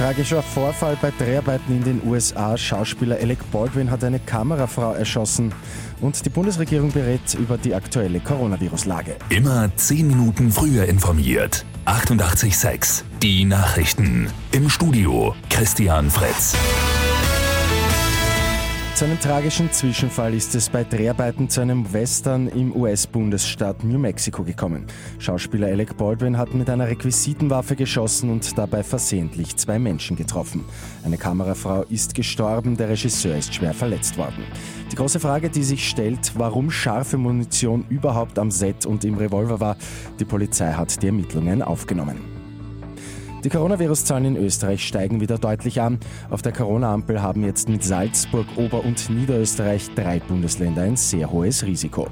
Tragischer Vorfall bei Dreharbeiten in den USA. Schauspieler Alec Baldwin hat eine Kamerafrau erschossen. Und die Bundesregierung berät über die aktuelle Coronavirus-Lage. Immer 10 Minuten früher informiert. 88.6 Die Nachrichten. Im Studio Christian Fritz. Zu einem tragischen Zwischenfall ist es bei Dreharbeiten zu einem Western im US-Bundesstaat New Mexico gekommen. Schauspieler Alec Baldwin hat mit einer Requisitenwaffe geschossen und dabei versehentlich zwei Menschen getroffen. Eine Kamerafrau ist gestorben, der Regisseur ist schwer verletzt worden. Die große Frage, die sich stellt, warum scharfe Munition überhaupt am Set und im Revolver war, die Polizei hat die Ermittlungen aufgenommen. Die Coronavirus-Zahlen in Österreich steigen wieder deutlich an. Auf der Corona-Ampel haben jetzt mit Salzburg, Ober- und Niederösterreich drei Bundesländer ein sehr hohes Risiko.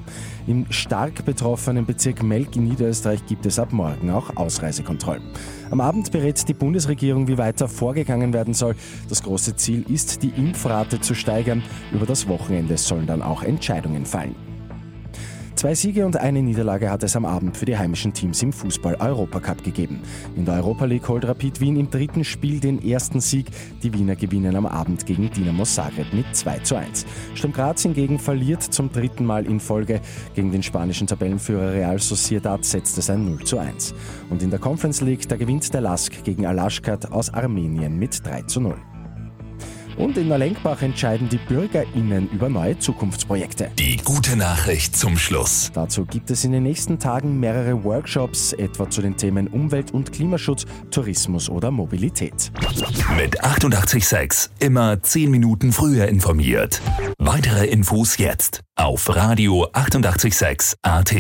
Im stark betroffenen Bezirk Melk in Niederösterreich gibt es ab morgen auch Ausreisekontrollen. Am Abend berät die Bundesregierung, wie weiter vorgegangen werden soll. Das große Ziel ist, die Impfrate zu steigern. Über das Wochenende sollen dann auch Entscheidungen fallen. Zwei Siege und eine Niederlage hat es am Abend für die heimischen Teams im Fußball-Europacup gegeben. In der Europa League holt Rapid Wien im dritten Spiel den ersten Sieg. Die Wiener gewinnen am Abend gegen Dinamo Zagreb mit 2 zu 1. Sturm Graz hingegen verliert zum dritten Mal in Folge. Gegen den spanischen Tabellenführer Real Sociedad setzt es ein 0 zu 1. Und in der Conference League, da gewinnt der Lask gegen Alashkat aus Armenien mit 3 zu 0. Und in Neulenkbach entscheiden die BürgerInnen über neue Zukunftsprojekte. Die gute Nachricht zum Schluss. Dazu gibt es in den nächsten Tagen mehrere Workshops, etwa zu den Themen Umwelt- und Klimaschutz, Tourismus oder Mobilität. Mit 886 immer 10 Minuten früher informiert. Weitere Infos jetzt auf Radio 886 AT.